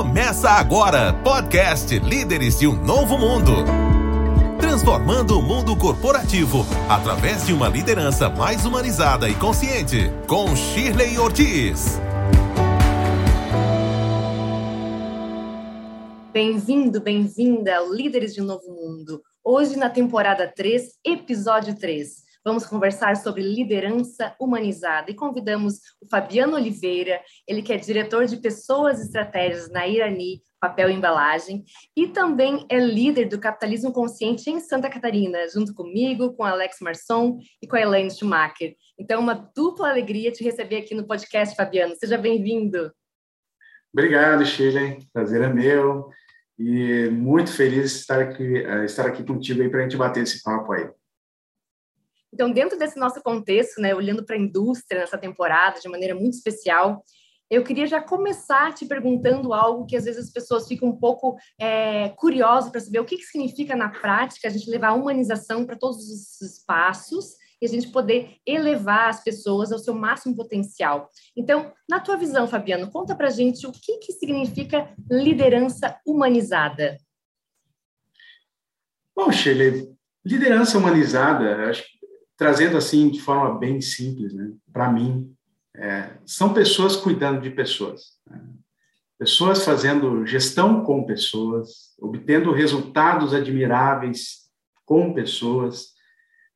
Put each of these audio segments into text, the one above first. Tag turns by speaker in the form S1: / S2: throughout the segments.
S1: Começa agora, podcast Líderes de um Novo Mundo. Transformando o mundo corporativo através de uma liderança mais humanizada e consciente, com Shirley Ortiz.
S2: Bem-vindo, bem-vinda Líderes de um Novo Mundo. Hoje, na temporada 3, episódio 3. Vamos conversar sobre liderança humanizada e convidamos o Fabiano Oliveira, ele que é diretor de pessoas e estratégias na Irani, papel e embalagem, e também é líder do capitalismo consciente em Santa Catarina, junto comigo, com Alex Marçom e com a Elaine Schumacher. Então, uma dupla alegria te receber aqui no podcast, Fabiano. Seja bem-vindo.
S3: Obrigado, Shirley. Prazer é meu. E muito feliz de estar aqui, eh, estar aqui contigo para a gente bater esse papo aí.
S2: Então, dentro desse nosso contexto, né, olhando para a indústria nessa temporada de maneira muito especial, eu queria já começar te perguntando algo que às vezes as pessoas ficam um pouco é, curiosas para saber o que, que significa na prática a gente levar a humanização para todos os espaços e a gente poder elevar as pessoas ao seu máximo potencial. Então, na tua visão, Fabiano, conta para gente o que, que significa liderança humanizada.
S3: Bom, Shirley, liderança humanizada, acho que trazendo assim de forma bem simples, né? Para mim, é, são pessoas cuidando de pessoas, né? pessoas fazendo gestão com pessoas, obtendo resultados admiráveis com pessoas,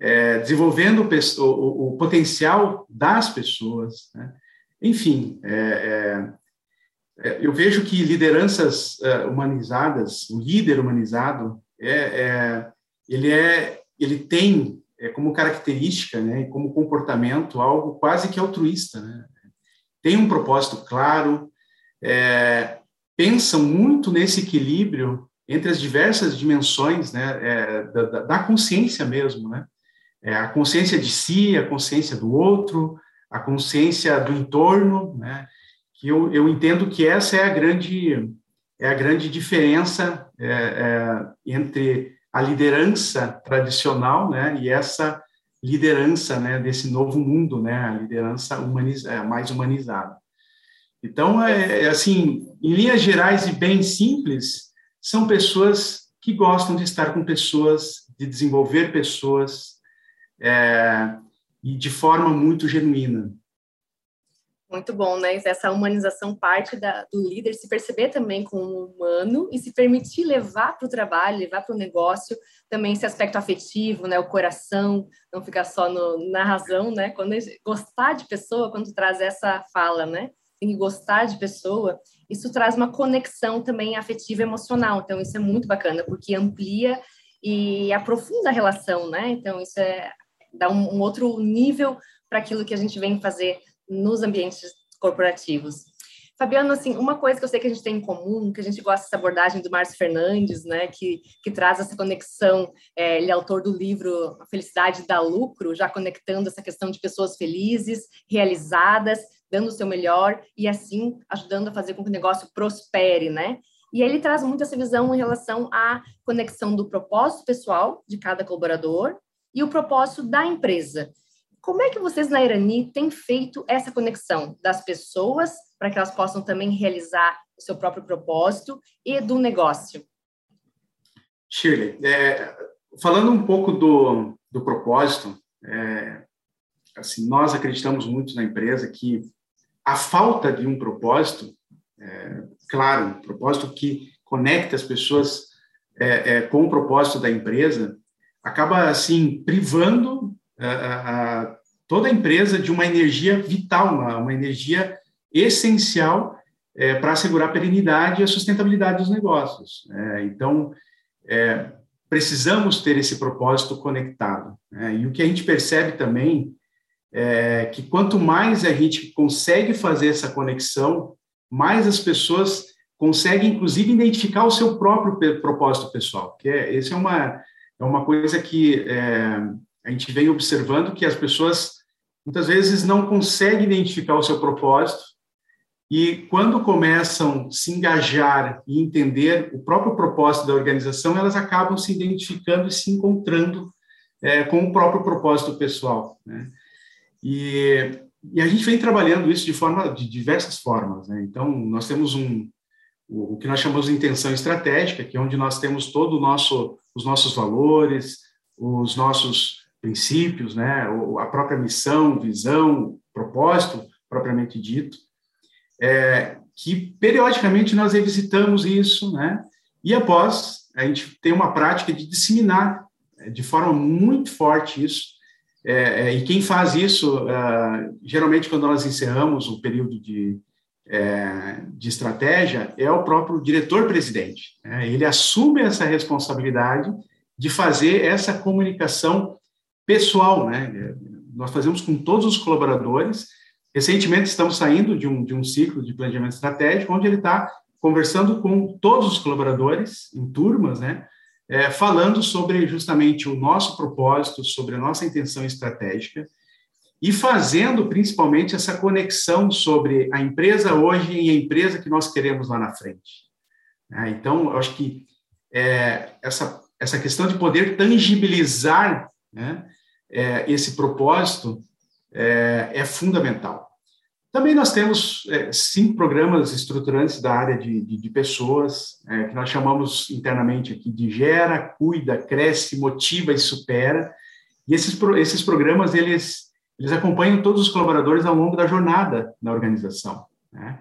S3: é, desenvolvendo o, o, o, potencial das pessoas, né? enfim. É, é, é eu vejo que lideranças é, humanizadas, o líder humanizado, é, ele é, ele tem é, como característica né, e como comportamento algo quase que altruísta. Né? Tem um propósito claro, é, pensam muito nesse equilíbrio entre as diversas dimensões né, é, da, da, consciência mesmo, né? É, a consciência de si, a consciência do outro, a consciência do entorno, né? Que eu, eu entendo que essa é a grande é a grande diferença é, é, entre a liderança tradicional, né, e essa liderança, né, desse novo mundo, né, a liderança humaniz é, mais humanizada. Então, é, é, assim, em linhas gerais e bem simples, são pessoas que gostam de estar com pessoas, de desenvolver pessoas, é, e de forma muito genuína.
S2: Muito bom, né? Essa humanização parte da, do líder se perceber também como humano e se permitir levar para o trabalho, levar para o negócio também esse aspecto afetivo, né? O coração, não ficar só no, na razão, né? Quando gostar de pessoa, quando traz essa fala, né? Tem que gostar de pessoa, isso traz uma conexão também afetiva e emocional. Então, isso é muito bacana, porque amplia e aprofunda a relação, né? Então, isso é dá um, um outro nível para aquilo que a gente vem fazer nos ambientes corporativos. Fabiano, assim, uma coisa que eu sei que a gente tem em comum, que a gente gosta dessa abordagem do Márcio Fernandes, né, que, que traz essa conexão, é, ele é autor do livro A Felicidade dá Lucro, já conectando essa questão de pessoas felizes, realizadas, dando o seu melhor e assim ajudando a fazer com que o negócio prospere, né? E ele traz muito essa visão em relação à conexão do propósito pessoal de cada colaborador e o propósito da empresa. Como é que vocês na Irani têm feito essa conexão das pessoas para que elas possam também realizar o seu próprio propósito e do negócio?
S3: Shirley, é, falando um pouco do, do propósito, é, assim, nós acreditamos muito na empresa que a falta de um propósito, é, claro, um propósito que conecta as pessoas é, é, com o propósito da empresa, acaba assim privando a, a, toda a empresa de uma energia vital, uma, uma energia essencial é, para assegurar a perenidade e a sustentabilidade dos negócios. É, então, é, precisamos ter esse propósito conectado. Né? E o que a gente percebe também é que quanto mais a gente consegue fazer essa conexão, mais as pessoas conseguem, inclusive, identificar o seu próprio propósito pessoal. Que é, esse é uma, é uma coisa que é, a gente vem observando que as pessoas muitas vezes não conseguem identificar o seu propósito e quando começam a se engajar e entender o próprio propósito da organização, elas acabam se identificando e se encontrando é, com o próprio propósito pessoal. Né? E, e, a gente vem trabalhando isso de forma de diversas formas. Né? Então, nós temos um, o, o, que nós chamamos de intenção estratégica, que é onde nós temos todo o nosso, os nossos valores, os nossos princípios, né, a própria missão, visão, propósito propriamente dito, é, que periodicamente nós revisitamos isso, né, e após a gente tem uma prática de disseminar é, de forma muito forte isso, é, é, e quem faz isso, uh, geralmente quando nós encerramos o período de, é, de estratégia, é o próprio diretor-presidente. Né? Ele assume essa responsabilidade de fazer essa comunicação pessoal, né? Nós fazemos com todos os colaboradores. Recentemente estamos saindo de um, de um ciclo de planejamento estratégico, onde ele está conversando com todos os colaboradores, em turmas, né? É, falando sobre justamente o nosso propósito, sobre a nossa intenção estratégica e fazendo principalmente essa conexão sobre a empresa hoje e a empresa que nós queremos lá na frente. É, então, eu acho que é, essa, essa questão de poder tangibilizar né, é, esse propósito é, é, fundamental. Também nós temos é, cinco programas estruturantes da área de, de, de pessoas, é, que nós chamamos internamente aqui de gera, cuida, cresce, motiva e supera. E esses, esses programas, eles, eles acompanham todos os colaboradores ao longo da jornada na organização. Né?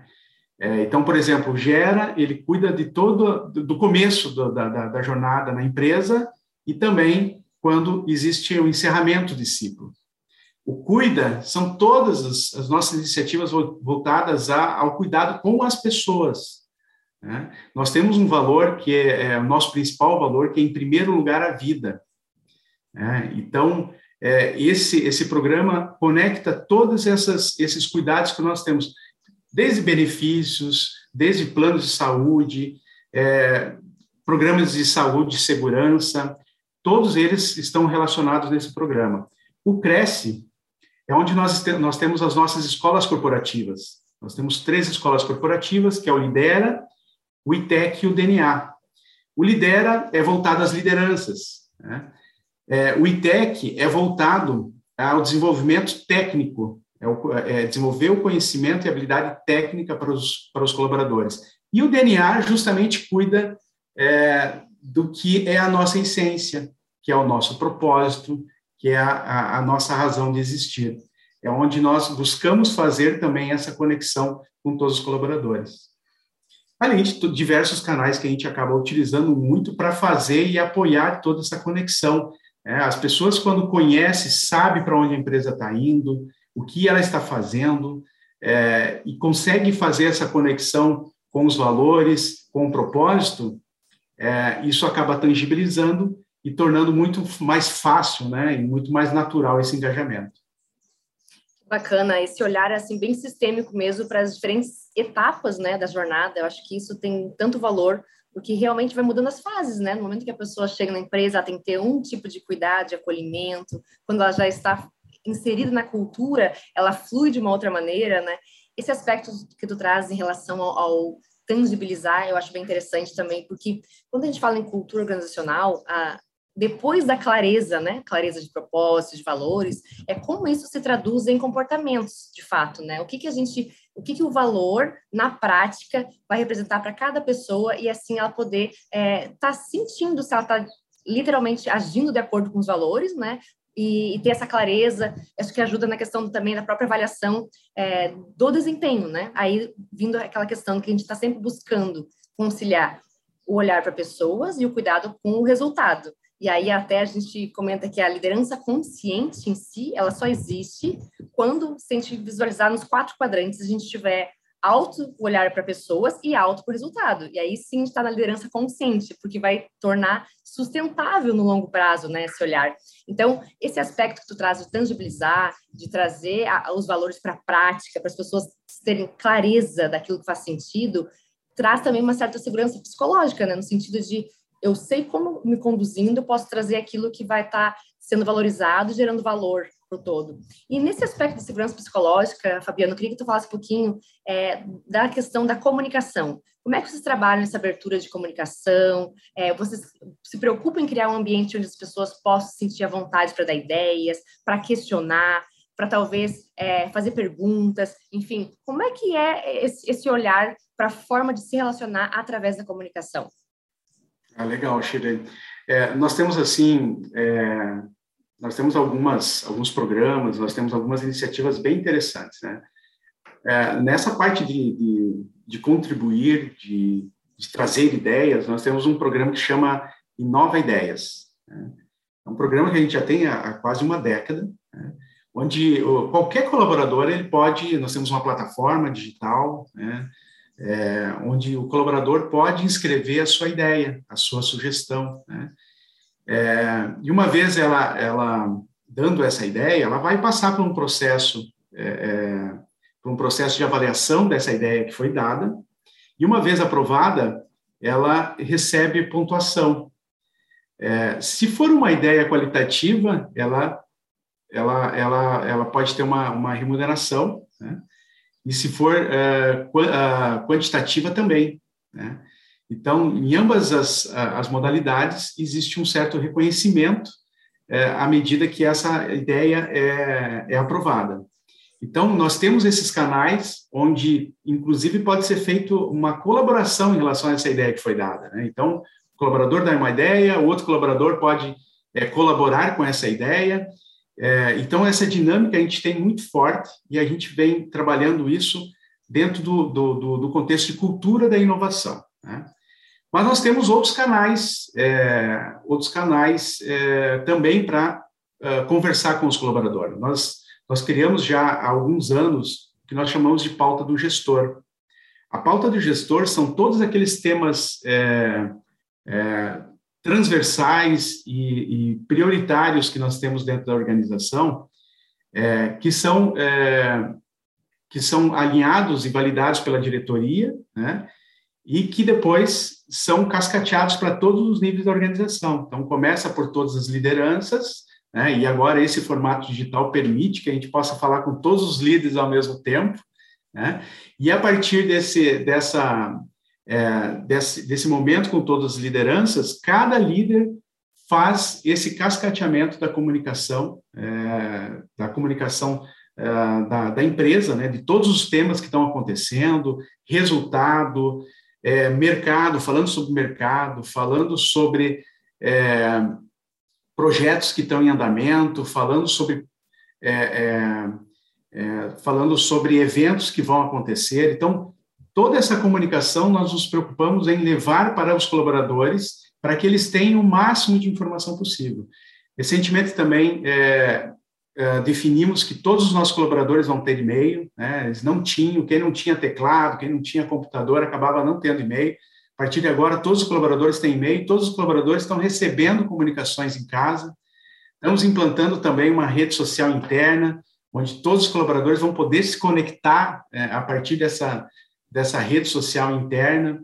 S3: É, então, por exemplo, Gera, ele cuida de todo, do começo do, da, da, jornada na empresa e também quando existe o encerramento de ciclo. O Cuida são todas as, as nossas iniciativas voltadas a, ao cuidado com as pessoas. Né? Nós temos um valor que é, é, o nosso principal valor, que é, em primeiro lugar, a vida. Né? Então, é, esse, esse programa conecta todos essas, esses cuidados que nós temos, desde benefícios, desde planos de saúde, é, programas de saúde e segurança, todos eles estão relacionados nesse programa. O Cresce é onde nós, nós temos as nossas escolas corporativas. Nós temos três escolas corporativas, que é o Lidera, o ITEC e o DNA. O Lidera é voltado às lideranças. Né? É, o ITEC é voltado ao desenvolvimento técnico, é, o, é, desenvolver o conhecimento e habilidade técnica para os, para os colaboradores. E o DNA justamente cuida é, do que é a nossa essência, que é o nosso propósito, que é a, a, a nossa razão de existir. É onde nós buscamos fazer também essa conexão com todos os colaboradores. Além de diversos canais que a gente acaba utilizando muito para fazer e apoiar toda essa conexão. É, as pessoas, quando conhecem, sabem para onde a empresa está indo, o que ela está fazendo, é, e consegue fazer essa conexão com os valores, com o propósito, é, isso acaba tangibilizando e tornando muito mais fácil, né, e muito mais natural esse engajamento.
S2: Bacana, esse olhar assim bem sistêmico mesmo para as diferentes etapas, né, da jornada. Eu acho que isso tem tanto valor porque realmente vai mudando as fases, né? No momento que a pessoa chega na empresa, ela tem que ter um tipo de cuidado, de acolhimento. Quando ela já está inserida na cultura, ela flui de uma outra maneira, né? Esse aspecto que tu traz em relação ao, ao tangibilizar, eu acho bem interessante também, porque quando a gente fala em cultura organizacional, a, depois da clareza, né, clareza de propósitos, de valores, é como isso se traduz em comportamentos, de fato, né? O que que a gente, o que que o valor na prática vai representar para cada pessoa e assim ela poder estar é, tá sentindo se ela está literalmente agindo de acordo com os valores, né? E, e, ter essa clareza, acho que ajuda na questão também da própria avaliação é, do desempenho, né? Aí vindo aquela questão que a gente está sempre buscando conciliar o olhar para pessoas e o cuidado com o resultado. E aí até a gente comenta que a liderança consciente em si, ela só existe quando, se a gente visualizar nos quatro quadrantes, a gente tiver alto olhar para pessoas e alto para o resultado. E aí sim está na liderança consciente, porque vai tornar sustentável no longo prazo, né, esse olhar. Então, esse aspecto que tu traz de tangibilizar, de trazer a, os valores para a prática, para as pessoas terem clareza daquilo que faz sentido, traz também uma certa segurança psicológica, né, no sentido de eu sei como me conduzindo, posso trazer aquilo que vai estar tá sendo valorizado, gerando valor para o todo. E nesse aspecto de segurança psicológica, Fabiano, eu queria que tu falasse um pouquinho é, da questão da comunicação. Como é que vocês trabalham nessa abertura de comunicação? É, vocês se preocupam em criar um ambiente onde as pessoas possam sentir a vontade para dar ideias, para questionar, para talvez é, fazer perguntas, enfim, como é que é esse, esse olhar para a forma de se relacionar através da comunicação?
S3: Ah, legal, Shirley. É, nós temos assim, é, nós temos algumas alguns programas, nós temos algumas iniciativas bem interessantes, né? É, nessa parte de, de, de contribuir, de, de, trazer ideias, nós temos um programa que chama Inova Ideias. Né? É um programa que a gente já tem há, há quase uma década, né? onde qualquer colaborador ele pode, nós temos uma plataforma digital, né? É, onde o colaborador pode inscrever a sua ideia, a sua sugestão, né? É, e uma vez ela, ela dando essa ideia, ela vai passar por um processo, é, é por um processo de avaliação dessa ideia que foi dada, e uma vez aprovada, ela recebe pontuação. É, se for uma ideia qualitativa, ela ela, ela, ela pode ter uma, uma remuneração, né? e se for uh, quantitativa também. Né? Então, em ambas as, as modalidades, existe um certo reconhecimento uh, à medida que essa ideia é, é aprovada. Então, nós temos esses canais onde, inclusive, pode ser feito uma colaboração em relação a essa ideia que foi dada. Né? Então, o colaborador dá uma ideia, o outro colaborador pode é, colaborar com essa ideia, é, então, essa dinâmica a gente tem muito forte e a gente vem trabalhando isso dentro do, do, do contexto de cultura da inovação. Né? Mas nós temos outros canais, é, outros canais é, também para é, conversar com os colaboradores. Nós, nós criamos já há alguns anos o que nós chamamos de pauta do gestor. A pauta do gestor são todos aqueles temas é, é, transversais e, e, prioritários que nós temos dentro da organização, é, que são que são alinhados e validados pela diretoria, né? E que depois são cascateados para todos os níveis da organização. Então começa por todas as lideranças, né? E agora esse formato digital permite que a gente possa falar com todos os líderes ao mesmo tempo, né? E a partir desse dessa é, desse, desse momento com todas as lideranças, cada líder faz esse cascateamento da comunicação, é, da comunicação é, da, da, empresa, né, de todos os temas que estão acontecendo, resultado, é, mercado, falando sobre mercado, falando sobre é, projetos que estão em andamento, falando sobre é, falando sobre eventos que vão acontecer. Então, toda essa comunicação nós nos preocupamos em levar para os colaboradores para que eles tenham o máximo de informação possível. Recentemente também é, é, definimos que todos os nossos colaboradores vão ter e-mail, né? eles não tinham, quem não tinha teclado, quem não tinha computador, acabava não tendo e-mail. A partir de agora, todos os colaboradores têm e-mail, todos os colaboradores estão recebendo comunicações em casa. Estamos implantando também uma rede social interna, onde todos os colaboradores vão poder se conectar é, a partir dessa, dessa rede social interna.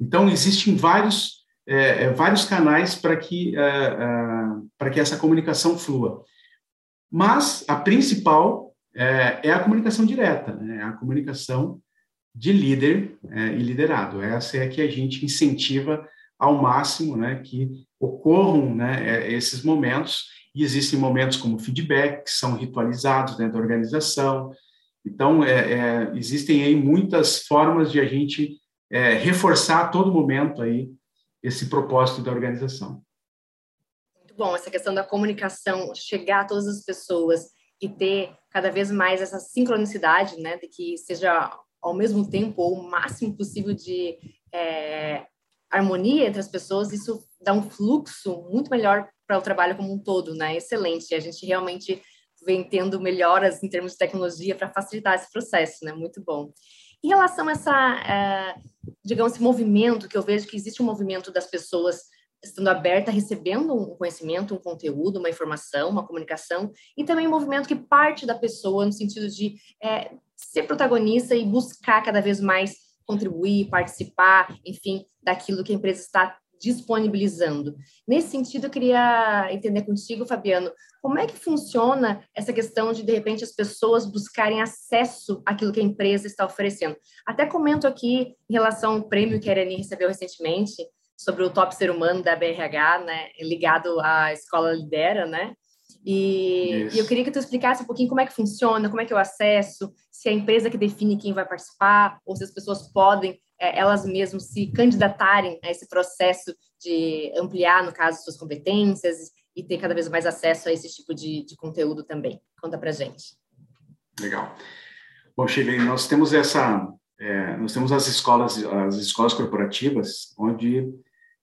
S3: Então, existem vários, é, é vários canais para que, é, é, para que essa comunicação flua. Mas a principal é, é a comunicação direta, né? a comunicação de líder é, e liderado. Essa é a que a gente incentiva ao máximo né, que ocorram né, esses momentos, e existem momentos como feedback, que são ritualizados dentro da organização, então, é, é, existem aí muitas formas de a gente é, reforçar a todo momento aí esse propósito da organização.
S2: Bom, essa questão da comunicação, chegar a todas as pessoas e ter cada vez mais essa sincronicidade, né, de que seja ao mesmo tempo ou o máximo possível de é, harmonia entre as pessoas, isso dá um fluxo muito melhor para o trabalho como um todo, né? Excelente. A gente realmente vem tendo melhoras em termos de tecnologia para facilitar esse processo, né? Muito bom. Em relação a essa, é, digamos, esse movimento que eu vejo que existe um movimento das pessoas estando aberta, recebendo um conhecimento, um conteúdo, uma informação, uma comunicação, e também um movimento que parte da pessoa no sentido de é, ser protagonista e buscar cada vez mais contribuir, participar, enfim, daquilo que a empresa está disponibilizando. Nesse sentido, eu queria entender contigo, Fabiano, como é que funciona essa questão de, de repente, as pessoas buscarem acesso àquilo que a empresa está oferecendo? Até comento aqui em relação ao prêmio que a Irene recebeu recentemente, sobre o top ser humano da BRH, né, ligado à Escola Lidera, né? E, e, eu queria que tu explicasse um pouquinho como é que funciona, como é que eu acesso, se é a empresa que define quem vai participar, ou se as pessoas podem é, elas mesmas se candidatarem a esse processo de ampliar, no caso, suas competências e ter cada vez mais acesso a esse tipo de, de conteúdo também? Conta para gente.
S3: Legal. Bom, Shirley, nós temos essa, é, nós temos as escolas, as escolas corporativas, onde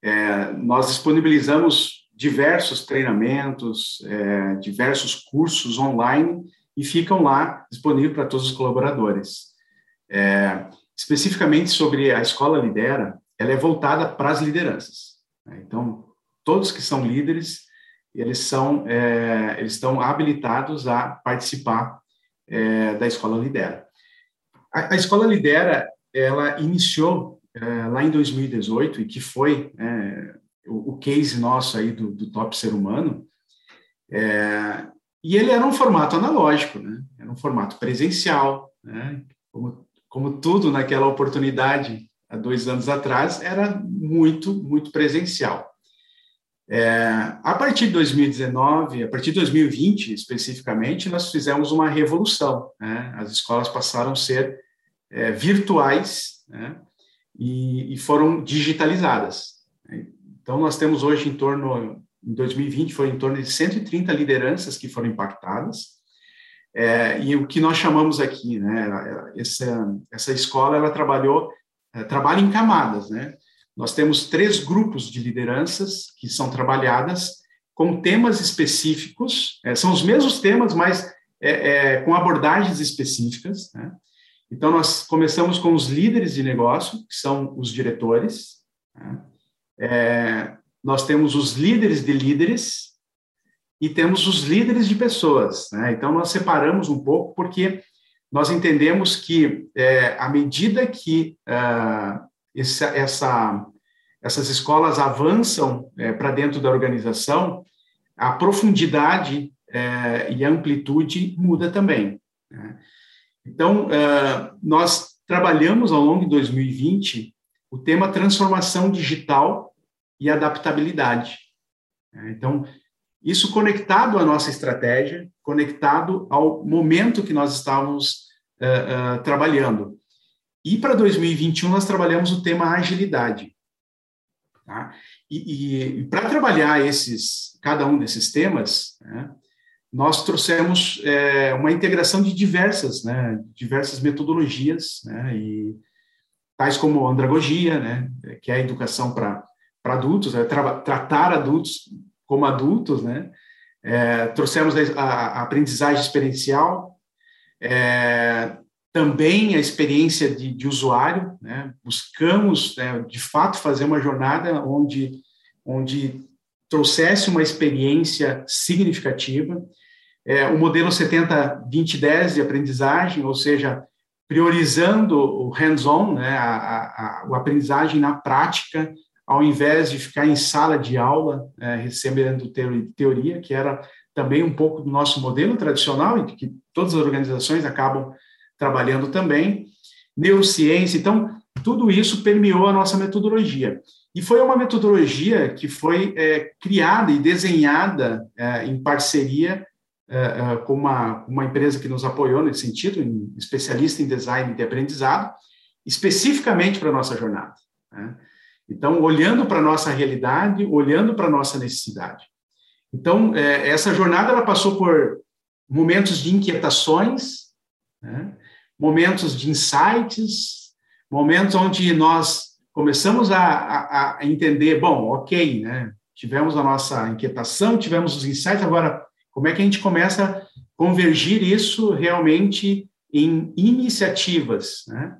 S3: é, nós disponibilizamos diversos treinamentos, é, diversos cursos online e ficam lá disponíveis para todos os colaboradores. É, especificamente sobre a escola lidera, ela é voltada para as lideranças. Né? Então, todos que são líderes, eles são, é, eles estão habilitados a participar é, da escola lidera. A, a, escola lidera, ela iniciou é, lá em 2018 e que foi é, o, o, case nosso aí do, do top ser humano. É, e ele era um formato analógico, né? Era um formato presencial, né? Como como tudo naquela oportunidade, há dois anos atrás, era muito, muito presencial. É, a partir de 2019, a partir de 2020 especificamente, nós fizemos uma revolução. Né? As escolas passaram a ser é, virtuais né? E, e, foram digitalizadas. Então, nós temos hoje em torno, em 2020, foi em torno de 130 lideranças que foram impactadas, é, e o que nós chamamos aqui, né, essa, essa escola, ela trabalhou, é, trabalha em camadas, né? Nós temos três grupos de lideranças que são trabalhadas com temas específicos, é, são os mesmos temas, mas é, é, com abordagens específicas, né? Então, nós começamos com os líderes de negócio, que são os diretores, né? É, nós temos os líderes de líderes, e temos os líderes de pessoas. Né? Então, nós separamos um pouco, porque nós entendemos que, é, à medida que uh, essa, essa, essas escolas avançam é, para dentro da organização, a profundidade é, e a amplitude muda também. Né? Então, uh, nós trabalhamos ao longo de 2020 o tema transformação digital e adaptabilidade. Né? Então, isso conectado à nossa estratégia, conectado ao momento que nós estávamos uh, uh, trabalhando. E para 2021 nós trabalhamos o tema agilidade. Tá? E, e para trabalhar esses, cada um desses temas, né, nós trouxemos é, uma integração de diversas, né, diversas metodologias, né, e tais como andragogia, né, que é a educação para adultos, é tra tratar adultos como adultos, né? É, trouxemos a, a, aprendizagem experiencial, é, também a experiência de, de usuário, né? Buscamos, né, de fato, fazer uma jornada onde, onde trouxesse uma experiência significativa. É, o modelo 70-20-10 de aprendizagem, ou seja, priorizando o hands-on, né, a, a, a, aprendizagem na prática, ao invés de ficar em sala de aula é, recebendo teoria, que era também um pouco do nosso modelo tradicional e que todas as organizações acabam trabalhando também. Neurociência, então, tudo isso permeou a nossa metodologia. E foi uma metodologia que foi é, criada e desenhada é, em parceria é, é com uma, uma empresa que nos apoiou nesse sentido, em, especialista em design de aprendizado, especificamente para a nossa jornada. Né? Então, olhando para a nossa realidade, olhando para a nossa necessidade. Então, é, essa jornada ela passou por momentos de inquietações, né? momentos de insights, momentos onde nós começamos a, a, a, entender, bom, ok, né? tivemos a nossa inquietação, tivemos os insights, agora, como é que a gente começa a convergir isso realmente em iniciativas, né?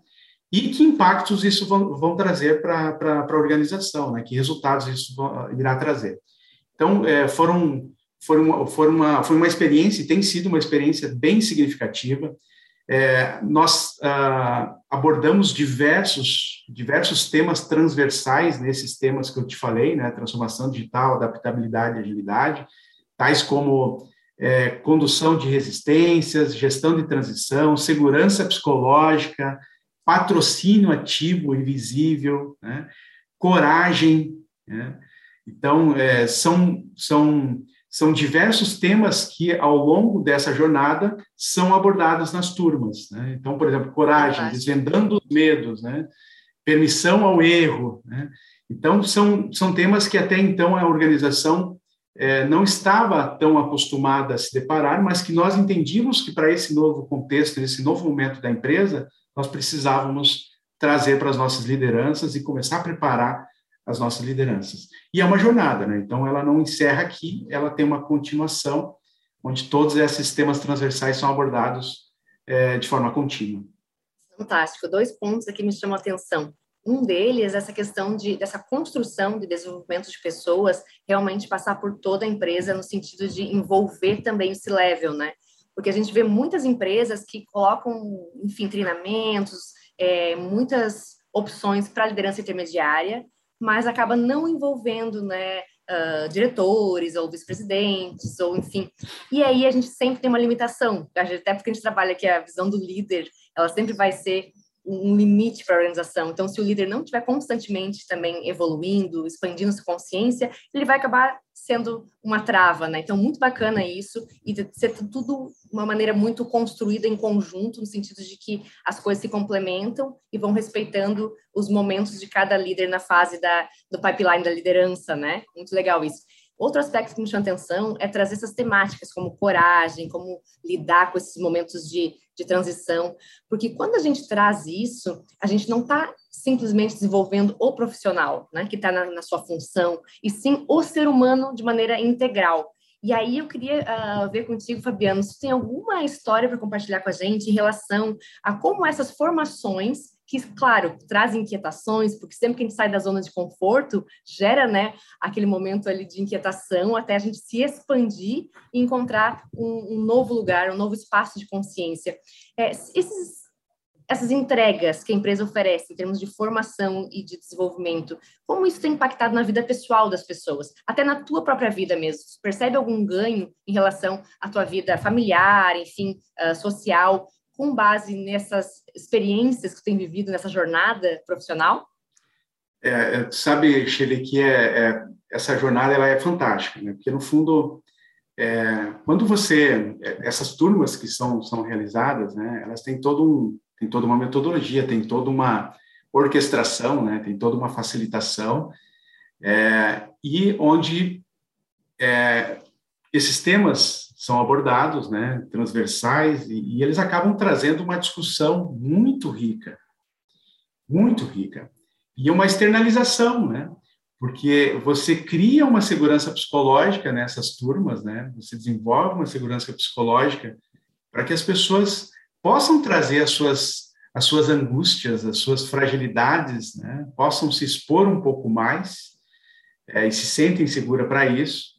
S3: e que impactos isso vão, vão trazer para a organização, né? que resultados isso vão, irá trazer. Então, é, foram, foram, foram uma, foi uma experiência, tem sido uma experiência bem significativa. É, nós ah, abordamos diversos, diversos temas transversais nesses temas que eu te falei, né? transformação digital, adaptabilidade e agilidade, tais como é, condução de resistências, gestão de transição, segurança psicológica, patrocínio ativo e visível, né? coragem. Né? Então, é, são, são, são diversos temas que, ao longo dessa jornada, são abordados nas turmas. Né? Então, por exemplo, coragem, desvendando os medos, né? permissão ao erro. Né? Então, são, são temas que até então a organização é, não estava tão acostumada a se deparar, mas que nós entendíamos que para esse novo contexto, esse novo momento da empresa, nós precisávamos trazer para as nossas lideranças e começar a preparar as nossas lideranças. E é uma jornada, né? Então, ela não encerra aqui, ela tem uma continuação, onde todos esses temas transversais são abordados é, de forma contínua.
S2: Fantástico. Dois pontos aqui me chamam a atenção. Um deles, essa questão de, dessa construção de desenvolvimento de pessoas realmente passar por toda a empresa no sentido de envolver também esse level, né? Porque a gente vê muitas empresas que colocam, enfim, treinamentos, é, muitas opções para liderança intermediária, mas acaba não envolvendo, né, uh, diretores ou vice-presidentes, ou enfim. E aí a gente sempre tem uma limitação, até porque a gente trabalha aqui a visão do líder, ela sempre vai ser um limite para a organização. Então, se o líder não estiver constantemente também evoluindo, expandindo sua consciência, ele vai acabar sendo uma trava, né? Então, muito bacana isso e ser tudo uma maneira muito construída em conjunto, no sentido de que as coisas se complementam e vão respeitando os momentos de cada líder na fase da, do pipeline da liderança, né? Muito legal isso. Outro aspecto que me chama atenção é trazer essas temáticas, como coragem, como lidar com esses momentos de, de transição, porque quando a gente traz isso, a gente não está simplesmente desenvolvendo o profissional, né, que está na, na, sua função, e sim o ser humano de maneira integral. E aí eu queria uh, ver contigo, Fabiano, se tem alguma história para compartilhar com a gente em relação a como essas formações que, claro, traz inquietações, porque sempre que a gente sai da zona de conforto, gera, né, aquele momento ali de inquietação até a gente se expandir e encontrar um, um novo lugar, um novo espaço de consciência. É, esses, essas entregas que a empresa oferece em termos de formação e de desenvolvimento, como isso tem impactado na vida pessoal das pessoas, até na tua própria vida mesmo? Você percebe algum ganho em relação à tua vida familiar, enfim, uh, social, com base nessas experiências que tem vivido nessa jornada profissional?
S3: É, é sabe, Shirley, que é, é, essa jornada ela é fantástica, né? Porque no fundo, é, quando você é, essas turmas que são são realizadas, né? Elas têm todo um tem toda uma metodologia, tem toda uma orquestração, né? Tem toda uma facilitação é, e onde é, esses temas são abordados, né, transversais, e, e, eles acabam trazendo uma discussão muito rica, muito rica, e uma externalização, né, porque você cria uma segurança psicológica nessas turmas, né, você desenvolve uma segurança psicológica para que as pessoas possam trazer as suas as suas angústias, as suas fragilidades, né, possam se expor um pouco mais é, e se sentem segura para isso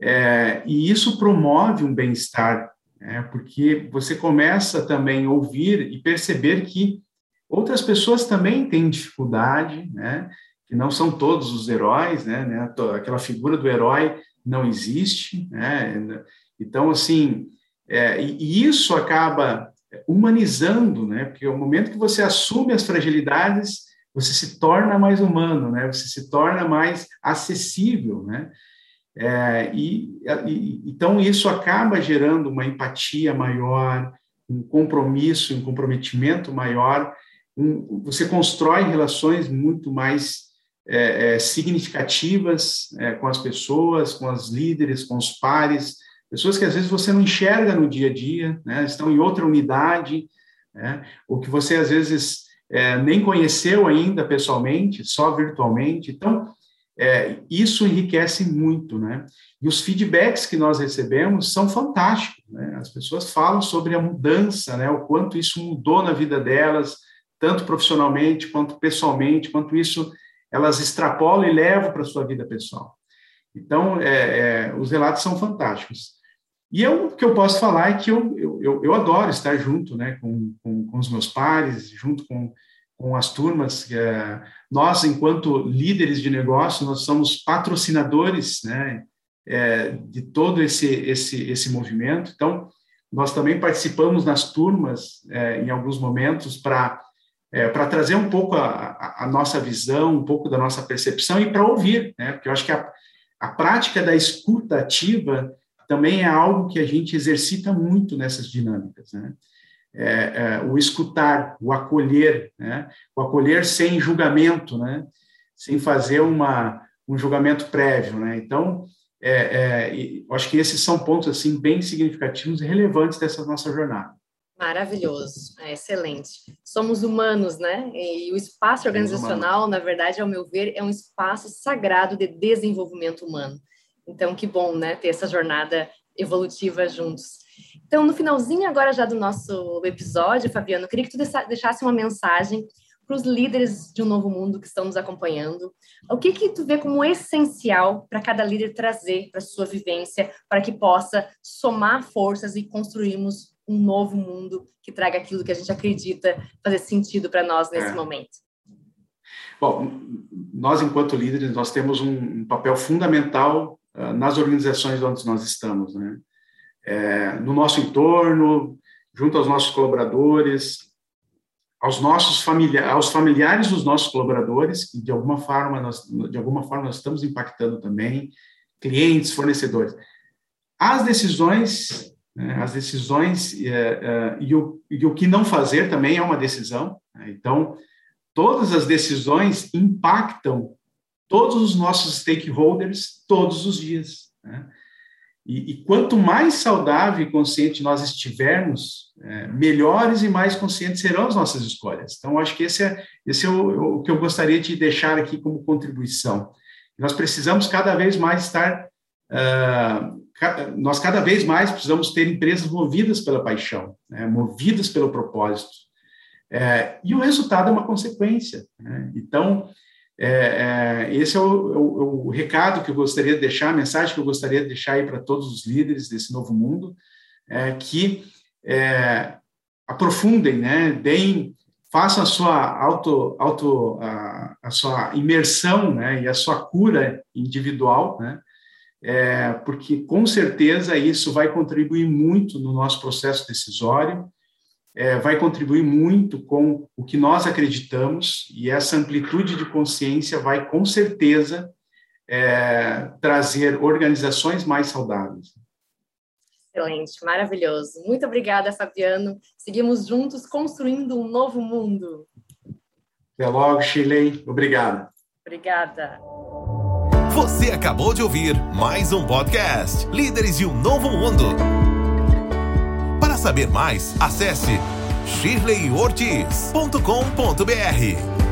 S3: é, e isso promove um bem-estar, né, porque você começa também a ouvir e perceber que outras pessoas também têm dificuldade, né, que não são todos os heróis, né, né? Aquela figura do herói não existe, né, então, assim, é, e isso acaba humanizando, né, porque o momento que você assume as fragilidades, você se torna mais humano, né, você se torna mais acessível, né, é, e, e, então, isso acaba gerando uma empatia maior, um compromisso, um comprometimento maior. Um, você constrói relações muito mais é, é, significativas é, com as pessoas, com as líderes, com os pares, pessoas que às vezes você não enxerga no dia a dia, né, estão em outra unidade, né, ou que você às vezes é, nem conheceu ainda pessoalmente, só virtualmente. Então, é, isso enriquece muito, né? E os feedbacks que nós recebemos são fantásticos, né? As pessoas falam sobre a mudança, né? O quanto isso mudou na vida delas, tanto profissionalmente quanto pessoalmente, quanto isso elas extrapolam e levam para a sua vida pessoal. Então, é, é, os relatos são fantásticos. E eu, o que eu posso falar é que eu, eu, eu adoro estar junto né, com, com, com os meus pares, junto com, com as turmas. É, nós, enquanto líderes de negócio, nós somos patrocinadores né, é, de todo esse, esse, esse movimento. Então, nós também participamos nas turmas é, em alguns momentos para é, trazer um pouco a, a, nossa visão, um pouco da nossa percepção e para ouvir, né? Porque eu acho que a, a prática da escuta ativa também é algo que a gente exercita muito nessas dinâmicas, né? É, é, o escutar, o acolher, né? o acolher sem julgamento, né? sem fazer uma, um julgamento prévio. Né? Então, é, é, acho que esses são pontos assim bem significativos e relevantes dessa nossa jornada.
S2: Maravilhoso, é excelente. Somos humanos, né? E o espaço organizacional, na verdade, ao meu ver, é um espaço sagrado de desenvolvimento humano. Então, que bom, né? Ter essa jornada evolutiva juntos. Então, no finalzinho agora já do nosso episódio, Fabiano, eu queria que tu deixasse uma mensagem para os líderes de um novo mundo que estão nos acompanhando. O que que tu vê como essencial para cada líder trazer para sua vivência, para que possa somar forças e construirmos um novo mundo que traga aquilo que a gente acredita fazer sentido para nós nesse é. momento?
S3: Bom, nós enquanto líderes nós temos um, papel fundamental uh, nas organizações onde nós estamos, né? É, no nosso entorno, junto aos nossos colaboradores, aos nossos familiares, aos familiares dos nossos colaboradores, que de alguma forma nós, de alguma forma nós estamos impactando também, clientes, fornecedores. As decisões, né, as decisões é, é, e, o, e o que não fazer também é uma decisão. Né? Então, todas as decisões impactam todos os nossos stakeholders todos os dias. Né? E, e, quanto mais saudável e consciente nós estivermos, é, melhores e mais conscientes serão as nossas escolhas. Então, acho que esse é, esse é o, o, que eu gostaria de deixar aqui como contribuição. Nós precisamos cada vez mais estar, uh, nós cada vez mais precisamos ter empresas movidas pela paixão, né, movidas pelo propósito. É, e o resultado é uma consequência. Né? Então, é, é, esse é o, é o, é o, recado que eu gostaria de deixar, a mensagem que eu gostaria de deixar aí para todos os líderes desse novo mundo, é, que é, aprofundem, né, deem, façam a sua auto, auto a, a, sua imersão, né, e a sua cura individual, né, porque com certeza isso vai contribuir muito no nosso processo decisório é, vai contribuir muito com o que nós acreditamos e essa amplitude de consciência vai, com certeza, é, trazer organizações mais saudáveis.
S2: Excelente, maravilhoso. Muito obrigada, Fabiano. Seguimos juntos construindo um novo mundo.
S3: Até logo, Shirley. Obrigado.
S2: Obrigada.
S1: Você acabou de ouvir mais um podcast Líderes de um Novo Mundo. Saber mais, acesse shirleyortiz.com.br.